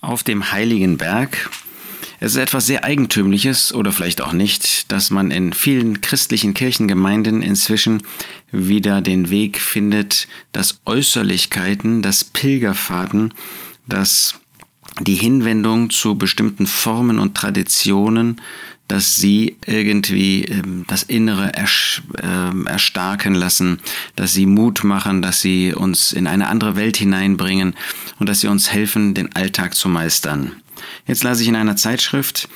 auf dem heiligen Berg. Es ist etwas sehr Eigentümliches oder vielleicht auch nicht, dass man in vielen christlichen Kirchengemeinden inzwischen wieder den Weg findet, dass Äußerlichkeiten, dass Pilgerfahrten, dass die Hinwendung zu bestimmten Formen und Traditionen, dass sie irgendwie ähm, das Innere ersch äh, erstarken lassen, dass sie Mut machen, dass sie uns in eine andere Welt hineinbringen und dass sie uns helfen, den Alltag zu meistern. Jetzt las ich in einer Zeitschrift,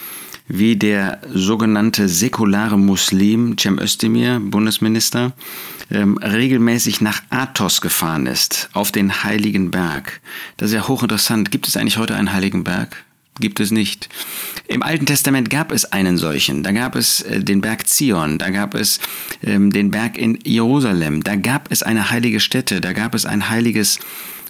wie der sogenannte säkulare Muslim Cem Özdemir, Bundesminister, ähm, regelmäßig nach Athos gefahren ist, auf den Heiligen Berg. Das ist ja hochinteressant. Gibt es eigentlich heute einen Heiligen Berg? Gibt es nicht. Im Alten Testament gab es einen solchen. Da gab es äh, den Berg Zion, da gab es ähm, den Berg in Jerusalem, da gab es eine heilige Stätte, da gab es ein heiliges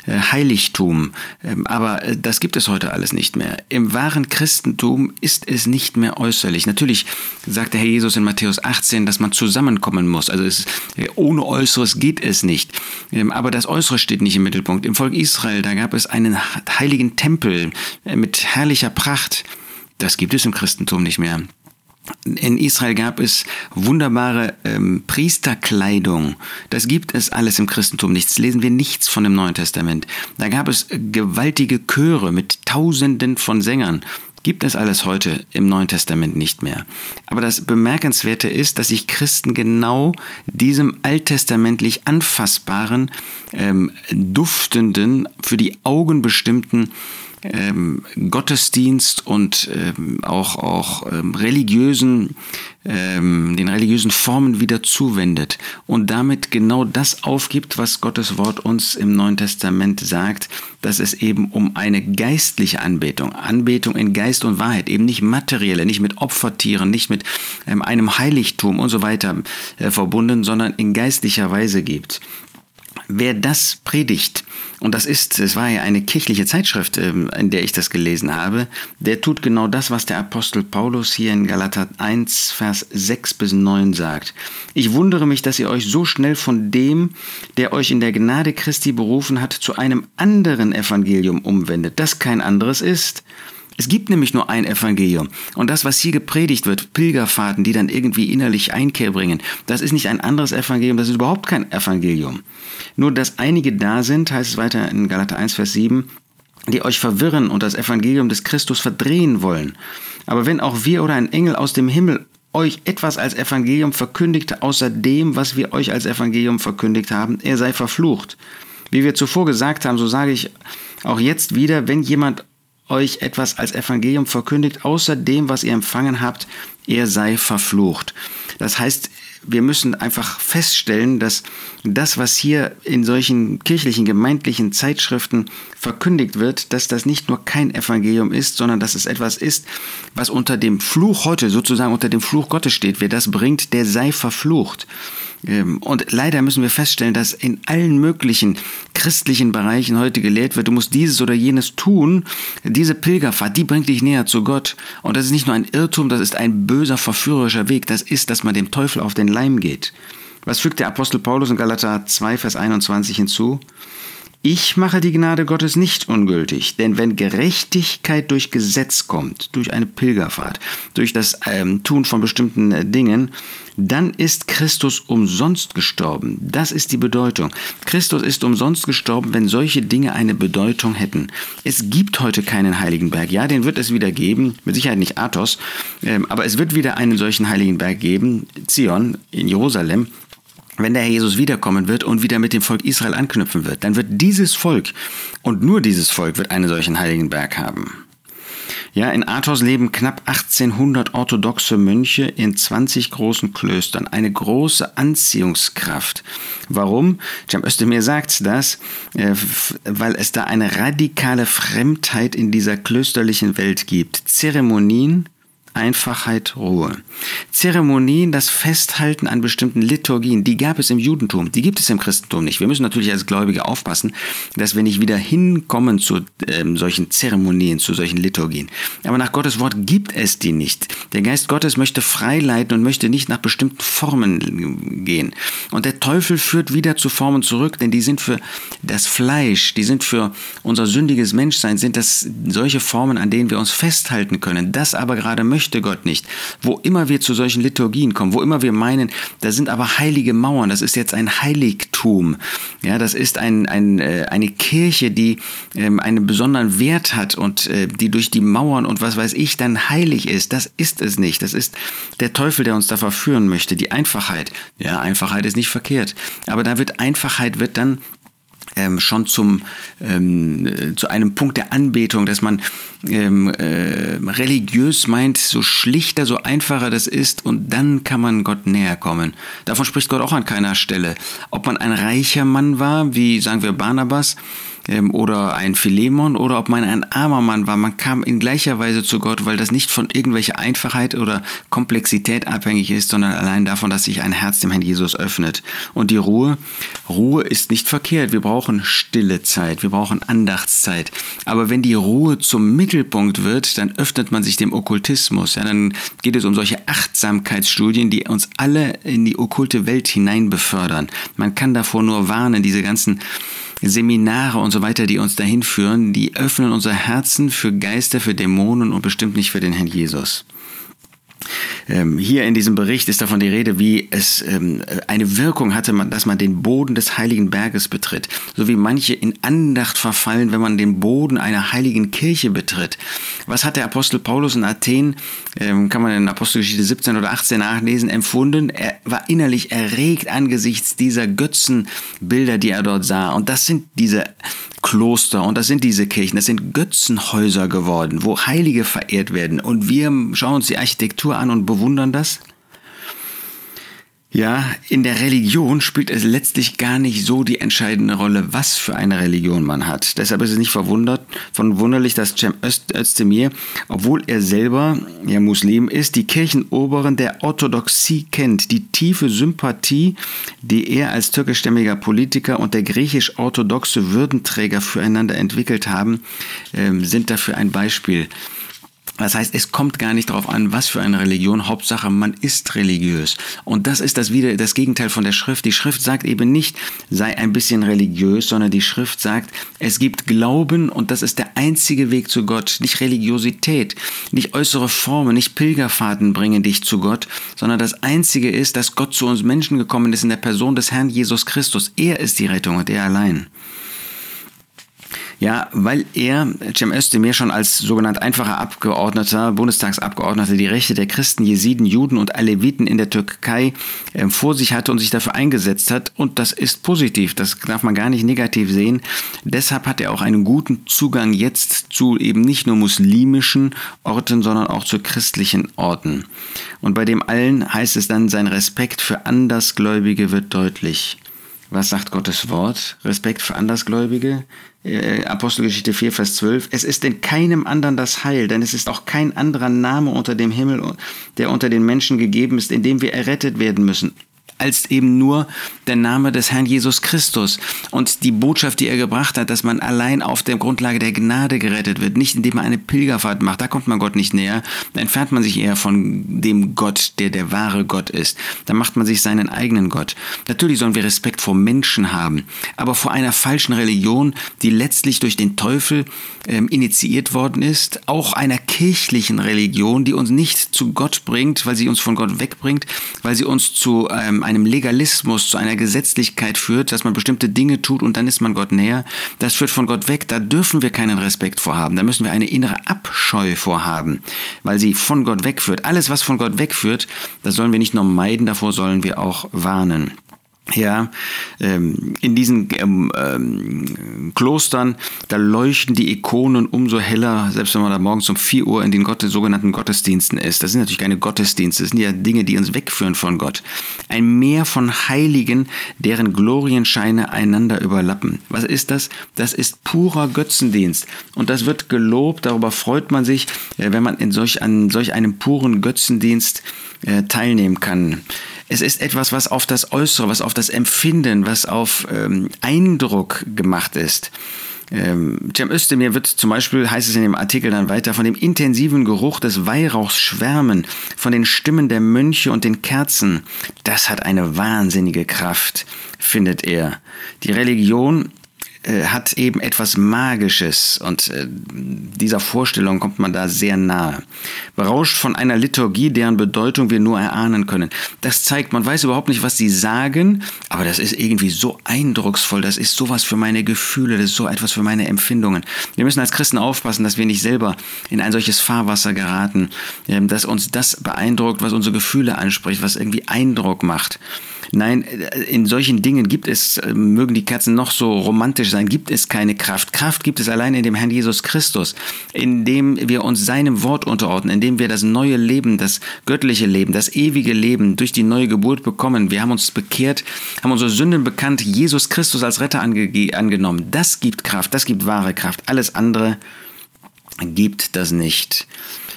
Heiligtum. Ähm, aber äh, das gibt es heute alles nicht mehr. Im wahren Christentum ist es nicht mehr äußerlich. Natürlich sagt der Herr Jesus in Matthäus 18, dass man zusammenkommen muss. Also es, äh, ohne Äußeres geht es nicht. Ähm, aber das Äußere steht nicht im Mittelpunkt. Im Volk Israel, da gab es einen heiligen Tempel mit herrlicher Pracht. Das gibt es im Christentum nicht mehr. In Israel gab es wunderbare ähm, Priesterkleidung. Das gibt es alles im Christentum nichts. Lesen wir nichts von dem Neuen Testament. Da gab es gewaltige Chöre mit Tausenden von Sängern. Gibt es alles heute im Neuen Testament nicht mehr. Aber das Bemerkenswerte ist, dass sich Christen genau diesem alttestamentlich anfassbaren, ähm, duftenden, für die Augen bestimmten ähm, Gottesdienst und ähm, auch, auch ähm, religiösen, ähm, den religiösen Formen wieder zuwendet und damit genau das aufgibt, was Gottes Wort uns im Neuen Testament sagt, dass es eben um eine geistliche Anbetung, Anbetung in Geist und Wahrheit, eben nicht materielle, nicht mit Opfertieren, nicht mit ähm, einem Heiligtum und so weiter äh, verbunden, sondern in geistlicher Weise gibt. Wer das predigt, und das ist, es war ja eine kirchliche Zeitschrift, ähm, in der ich das gelesen habe, der tut genau das, was der Apostel Paulus hier in Galater 1, Vers 6 bis 9 sagt. Ich wundere mich, dass ihr euch so schnell von dem, der euch in der Gnade Christi berufen hat, zu einem anderen Evangelium umwendet, das kein anderes ist. Es gibt nämlich nur ein Evangelium. Und das, was hier gepredigt wird, Pilgerfahrten, die dann irgendwie innerlich Einkehr bringen, das ist nicht ein anderes Evangelium, das ist überhaupt kein Evangelium. Nur, dass einige da sind, heißt es weiter in Galater 1, Vers 7, die euch verwirren und das Evangelium des Christus verdrehen wollen. Aber wenn auch wir oder ein Engel aus dem Himmel euch etwas als Evangelium verkündigt, außer dem, was wir euch als Evangelium verkündigt haben, er sei verflucht. Wie wir zuvor gesagt haben, so sage ich auch jetzt wieder, wenn jemand euch etwas als Evangelium verkündigt, außer dem, was ihr empfangen habt, er sei verflucht. Das heißt, wir müssen einfach feststellen, dass das, was hier in solchen kirchlichen, gemeindlichen Zeitschriften verkündigt wird, dass das nicht nur kein Evangelium ist, sondern dass es etwas ist, was unter dem Fluch heute, sozusagen unter dem Fluch Gottes steht. Wer das bringt, der sei verflucht. Ähm, und leider müssen wir feststellen, dass in allen möglichen christlichen Bereichen heute gelehrt wird, du musst dieses oder jenes tun. Diese Pilgerfahrt, die bringt dich näher zu Gott. Und das ist nicht nur ein Irrtum, das ist ein böser, verführerischer Weg. Das ist, dass man dem Teufel auf den Leim geht. Was fügt der Apostel Paulus in Galater 2, Vers 21 hinzu? Ich mache die Gnade Gottes nicht ungültig, denn wenn Gerechtigkeit durch Gesetz kommt, durch eine Pilgerfahrt, durch das ähm, Tun von bestimmten äh, Dingen, dann ist Christus umsonst gestorben. Das ist die Bedeutung. Christus ist umsonst gestorben, wenn solche Dinge eine Bedeutung hätten. Es gibt heute keinen heiligen Berg. Ja, den wird es wieder geben, mit Sicherheit nicht Athos, ähm, aber es wird wieder einen solchen heiligen Berg geben, Zion in Jerusalem, wenn der Herr Jesus wiederkommen wird und wieder mit dem Volk Israel anknüpfen wird, dann wird dieses Volk und nur dieses Volk wird einen solchen heiligen Berg haben. Ja, in Athos leben knapp 1800 orthodoxe Mönche in 20 großen Klöstern. Eine große Anziehungskraft. Warum? Cem Özdemir sagt das, äh, weil es da eine radikale Fremdheit in dieser klösterlichen Welt gibt. Zeremonien, Einfachheit, Ruhe. Zeremonien, das Festhalten an bestimmten Liturgien, die gab es im Judentum, die gibt es im Christentum nicht. Wir müssen natürlich als Gläubige aufpassen, dass wir nicht wieder hinkommen zu ähm, solchen Zeremonien, zu solchen Liturgien. Aber nach Gottes Wort gibt es die nicht. Der Geist Gottes möchte freileiten und möchte nicht nach bestimmten Formen gehen. Und der Teufel führt wieder zu Formen zurück, denn die sind für das Fleisch, die sind für unser sündiges Menschsein, sind das solche Formen, an denen wir uns festhalten können. Das aber gerade möchte möchte Gott nicht. Wo immer wir zu solchen Liturgien kommen, wo immer wir meinen, da sind aber heilige Mauern, das ist jetzt ein Heiligtum. Ja, das ist ein, ein, äh, eine Kirche, die ähm, einen besonderen Wert hat und äh, die durch die Mauern und was weiß ich dann heilig ist. Das ist es nicht. Das ist der Teufel, der uns da verführen möchte. Die Einfachheit. Ja, Einfachheit ist nicht verkehrt. Aber da wird Einfachheit wird dann ähm, schon zum, ähm, äh, zu einem Punkt der Anbetung, dass man ähm, äh, religiös meint, so schlichter, so einfacher das ist und dann kann man Gott näher kommen. Davon spricht Gott auch an keiner Stelle. Ob man ein reicher Mann war, wie sagen wir Barnabas, ähm, oder ein Philemon oder ob man ein armer Mann war. Man kam in gleicher Weise zu Gott, weil das nicht von irgendwelcher Einfachheit oder Komplexität abhängig ist, sondern allein davon, dass sich ein Herz dem Herrn Jesus öffnet. Und die Ruhe, Ruhe ist nicht verkehrt. Wir brauchen stille Zeit, wir brauchen Andachtszeit. Aber wenn die Ruhe zum Mittelpunkt wird, dann öffnet man sich dem Okkultismus. Ja, dann geht es um solche Achtsamkeitsstudien, die uns alle in die okkulte Welt hinein befördern. Man kann davor nur warnen, diese ganzen Seminare und so weiter, die uns dahin führen, die öffnen unser Herzen für Geister, für Dämonen und bestimmt nicht für den Herrn Jesus. Ähm, hier in diesem Bericht ist davon die Rede, wie es ähm, eine Wirkung hatte, dass man den Boden des heiligen Berges betritt, so wie manche in Andacht verfallen, wenn man den Boden einer heiligen Kirche betritt. Was hat der Apostel Paulus in Athen, ähm, kann man in Apostelgeschichte 17 oder 18 nachlesen, empfunden? Er war innerlich erregt angesichts dieser Götzenbilder, die er dort sah. Und das sind diese Kloster und das sind diese Kirchen, das sind Götzenhäuser geworden, wo Heilige verehrt werden. Und wir schauen uns die Architektur an und bewundern das. Ja, in der Religion spielt es letztlich gar nicht so die entscheidende Rolle, was für eine Religion man hat. Deshalb ist es nicht verwundert, verwunderlich, dass Cem Özdemir, obwohl er selber ja Muslim ist, die Kirchenoberen der Orthodoxie kennt. Die tiefe Sympathie, die er als türkischstämmiger Politiker und der griechisch-orthodoxe Würdenträger füreinander entwickelt haben, ähm, sind dafür ein Beispiel. Das heißt, es kommt gar nicht darauf an, was für eine Religion. Hauptsache, man ist religiös. Und das ist das wieder das Gegenteil von der Schrift. Die Schrift sagt eben nicht, sei ein bisschen religiös, sondern die Schrift sagt, es gibt Glauben und das ist der einzige Weg zu Gott. Nicht Religiosität, nicht äußere Formen, nicht Pilgerfahrten bringen dich zu Gott, sondern das einzige ist, dass Gott zu uns Menschen gekommen ist in der Person des Herrn Jesus Christus. Er ist die Rettung und er allein. Ja, weil er, Cem Özdemir, schon als sogenannt einfacher Abgeordneter, Bundestagsabgeordneter, die Rechte der Christen, Jesiden, Juden und Aleviten in der Türkei äh, vor sich hatte und sich dafür eingesetzt hat. Und das ist positiv, das darf man gar nicht negativ sehen. Deshalb hat er auch einen guten Zugang jetzt zu eben nicht nur muslimischen Orten, sondern auch zu christlichen Orten. Und bei dem allen heißt es dann, sein Respekt für Andersgläubige wird deutlich. Was sagt Gottes Wort? Respekt für Andersgläubige? Äh, Apostelgeschichte 4, Vers 12. Es ist in keinem anderen das Heil, denn es ist auch kein anderer Name unter dem Himmel, der unter den Menschen gegeben ist, in dem wir errettet werden müssen als eben nur der Name des Herrn Jesus Christus und die Botschaft, die er gebracht hat, dass man allein auf der Grundlage der Gnade gerettet wird, nicht indem man eine Pilgerfahrt macht, da kommt man Gott nicht näher, da entfernt man sich eher von dem Gott, der der wahre Gott ist, da macht man sich seinen eigenen Gott. Natürlich sollen wir Respekt vor Menschen haben, aber vor einer falschen Religion, die letztlich durch den Teufel ähm, initiiert worden ist, auch einer kirchlichen Religion, die uns nicht zu Gott bringt, weil sie uns von Gott wegbringt, weil sie uns zu ähm, einem Legalismus, zu einer Gesetzlichkeit führt, dass man bestimmte Dinge tut und dann ist man Gott näher, das führt von Gott weg. Da dürfen wir keinen Respekt vorhaben. Da müssen wir eine innere Abscheu vorhaben, weil sie von Gott wegführt. Alles, was von Gott wegführt, das sollen wir nicht nur meiden, davor sollen wir auch warnen. Ja, ähm, in diesen ähm, ähm, Klostern, da leuchten die Ikonen umso heller, selbst wenn man da morgens um 4 Uhr in den Gott sogenannten Gottesdiensten ist. Das sind natürlich keine Gottesdienste, das sind ja Dinge, die uns wegführen von Gott. Ein Meer von Heiligen, deren Glorienscheine einander überlappen. Was ist das? Das ist purer Götzendienst. Und das wird gelobt, darüber freut man sich, äh, wenn man in solch, an solch einem puren Götzendienst äh, teilnehmen kann. Es ist etwas, was auf das Äußere, was auf das Empfinden, was auf ähm, Eindruck gemacht ist. Ähm, Cem Özdemir wird zum Beispiel, heißt es in dem Artikel dann weiter, von dem intensiven Geruch des Weihrauchs schwärmen, von den Stimmen der Mönche und den Kerzen. Das hat eine wahnsinnige Kraft, findet er. Die Religion äh, hat eben etwas Magisches und äh, dieser Vorstellung kommt man da sehr nahe. Berauscht von einer Liturgie, deren Bedeutung wir nur erahnen können. Das zeigt, man weiß überhaupt nicht, was sie sagen, aber das ist irgendwie so eindrucksvoll, das ist sowas für meine Gefühle, das ist so etwas für meine Empfindungen. Wir müssen als Christen aufpassen, dass wir nicht selber in ein solches Fahrwasser geraten, ähm, dass uns das beeindruckt, was unsere Gefühle anspricht, was irgendwie Eindruck macht. Nein, äh, in solchen Dingen gibt es, äh, mögen die Kerzen noch so romantisch sein, gibt es keine Kraft. Kraft gibt es allein in dem Herrn Jesus Christus, indem wir uns seinem Wort unterordnen, indem wir das neue Leben, das göttliche Leben, das ewige Leben durch die neue Geburt bekommen. Wir haben uns bekehrt, haben unsere Sünden bekannt, Jesus Christus als Retter ange angenommen. Das gibt Kraft, das gibt wahre Kraft. Alles andere gibt das nicht.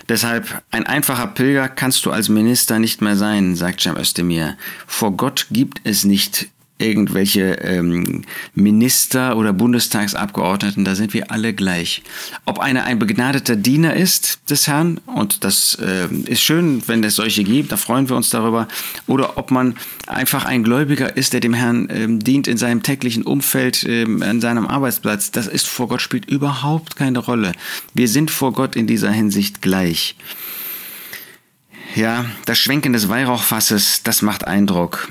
Deshalb, ein einfacher Pilger kannst du als Minister nicht mehr sein, sagt Cem Özdemir. Vor Gott gibt es nicht irgendwelche ähm, Minister oder Bundestagsabgeordneten, da sind wir alle gleich. Ob einer ein begnadeter Diener ist des Herrn, und das äh, ist schön, wenn es solche gibt, da freuen wir uns darüber, oder ob man einfach ein Gläubiger ist, der dem Herrn ähm, dient in seinem täglichen Umfeld, ähm, an seinem Arbeitsplatz, das ist vor Gott spielt überhaupt keine Rolle. Wir sind vor Gott in dieser Hinsicht gleich. Ja, das Schwenken des Weihrauchfasses, das macht Eindruck.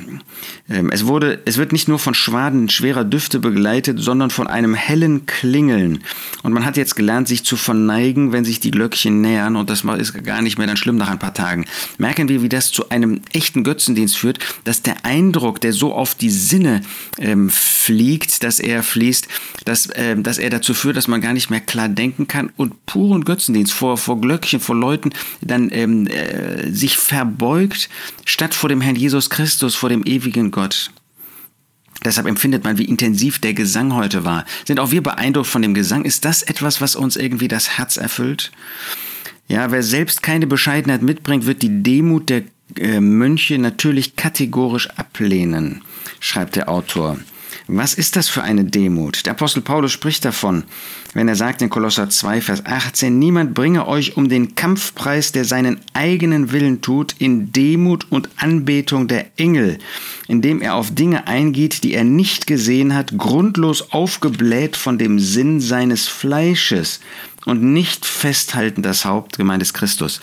Ähm, es, wurde, es wird nicht nur von Schwaden schwerer Düfte begleitet, sondern von einem hellen Klingeln. Und man hat jetzt gelernt, sich zu verneigen, wenn sich die Glöckchen nähern. Und das ist gar nicht mehr dann schlimm nach ein paar Tagen. Merken wir, wie das zu einem echten Götzendienst führt, dass der Eindruck, der so auf die Sinne ähm, fliegt, dass er fließt, dass, ähm, dass er dazu führt, dass man gar nicht mehr klar denken kann. Und puren Götzendienst vor, vor Glöckchen, vor Leuten, dann ähm, äh, sich verbeugt, statt vor dem Herrn Jesus Christus, vor dem ewigen Gott. Deshalb empfindet man, wie intensiv der Gesang heute war. Sind auch wir beeindruckt von dem Gesang? Ist das etwas, was uns irgendwie das Herz erfüllt? Ja, wer selbst keine Bescheidenheit mitbringt, wird die Demut der äh, Mönche natürlich kategorisch ablehnen, schreibt der Autor. Was ist das für eine Demut? Der Apostel Paulus spricht davon, wenn er sagt in Kolosser 2, Vers 18, niemand bringe euch um den Kampfpreis, der seinen eigenen Willen tut, in Demut und Anbetung der Engel, indem er auf Dinge eingeht, die er nicht gesehen hat, grundlos aufgebläht von dem Sinn seines Fleisches und nicht festhalten das Haupt, gemeint ist Christus.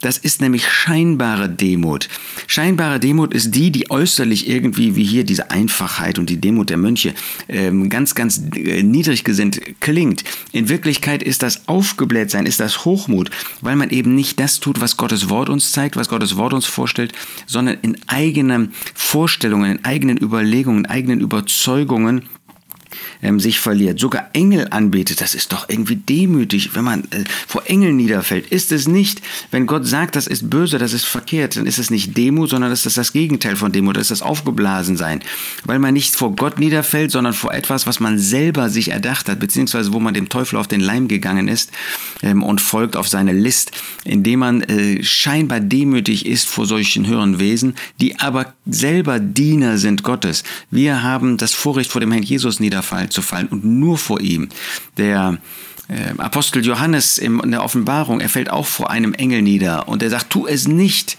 Das ist nämlich scheinbare Demut. Scheinbare Demut ist die, die äußerlich irgendwie, wie hier diese Einfachheit und die Demut der Mönche, ähm, ganz, ganz äh, niedrig gesinnt klingt. In Wirklichkeit ist das Aufgeblähtsein, ist das Hochmut, weil man eben nicht das tut, was Gottes Wort uns zeigt, was Gottes Wort uns vorstellt, sondern in eigenen Vorstellungen, in eigenen Überlegungen, in eigenen Überzeugungen ähm, sich verliert, sogar Engel anbetet, das ist doch irgendwie demütig, wenn man äh, vor Engeln niederfällt. Ist es nicht, wenn Gott sagt, das ist böse, das ist verkehrt, dann ist es nicht Demut, sondern das ist das Gegenteil von Demut, das ist das Aufgeblasensein. Weil man nicht vor Gott niederfällt, sondern vor etwas, was man selber sich erdacht hat, beziehungsweise wo man dem Teufel auf den Leim gegangen ist ähm, und folgt auf seine List, indem man äh, scheinbar demütig ist vor solchen höheren Wesen, die aber selber Diener sind Gottes. Wir haben das Vorrecht, vor dem Herrn Jesus niederfallen zu fallen und nur vor ihm. Der äh, Apostel Johannes in der Offenbarung, er fällt auch vor einem Engel nieder und er sagt, tu es nicht,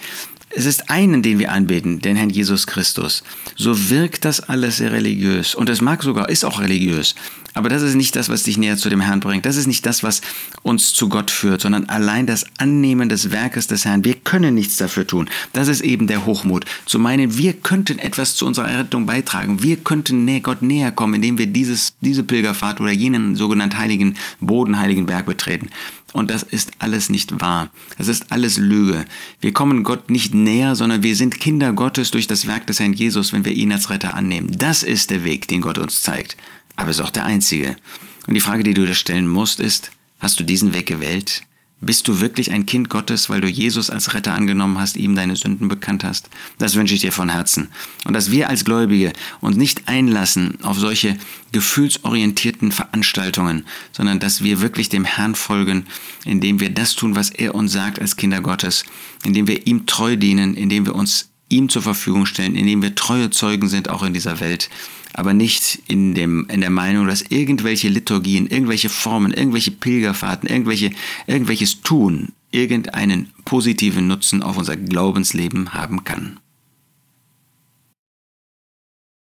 es ist einen, den wir anbeten, den Herrn Jesus Christus. So wirkt das alles sehr religiös. Und es mag sogar, ist auch religiös. Aber das ist nicht das, was dich näher zu dem Herrn bringt. Das ist nicht das, was uns zu Gott führt, sondern allein das Annehmen des Werkes des Herrn. Wir können nichts dafür tun. Das ist eben der Hochmut. Zu meinen, wir könnten etwas zu unserer Errettung beitragen. Wir könnten Gott näher kommen, indem wir dieses, diese Pilgerfahrt oder jenen sogenannten heiligen, bodenheiligen Berg betreten. Und das ist alles nicht wahr. Das ist alles Lüge. Wir kommen Gott nicht näher, sondern wir sind Kinder Gottes durch das Werk des Herrn Jesus, wenn wir ihn als Retter annehmen. Das ist der Weg, den Gott uns zeigt. Aber es ist auch der einzige. Und die Frage, die du dir stellen musst, ist, hast du diesen Weg gewählt? Bist du wirklich ein Kind Gottes, weil du Jesus als Retter angenommen hast, ihm deine Sünden bekannt hast? Das wünsche ich dir von Herzen. Und dass wir als Gläubige uns nicht einlassen auf solche gefühlsorientierten Veranstaltungen, sondern dass wir wirklich dem Herrn folgen, indem wir das tun, was er uns sagt als Kinder Gottes, indem wir ihm treu dienen, indem wir uns ihm zur Verfügung stellen, indem wir treue Zeugen sind, auch in dieser Welt, aber nicht in, dem, in der Meinung, dass irgendwelche Liturgien, irgendwelche Formen, irgendwelche Pilgerfahrten, irgendwelche, irgendwelches Tun irgendeinen positiven Nutzen auf unser Glaubensleben haben kann.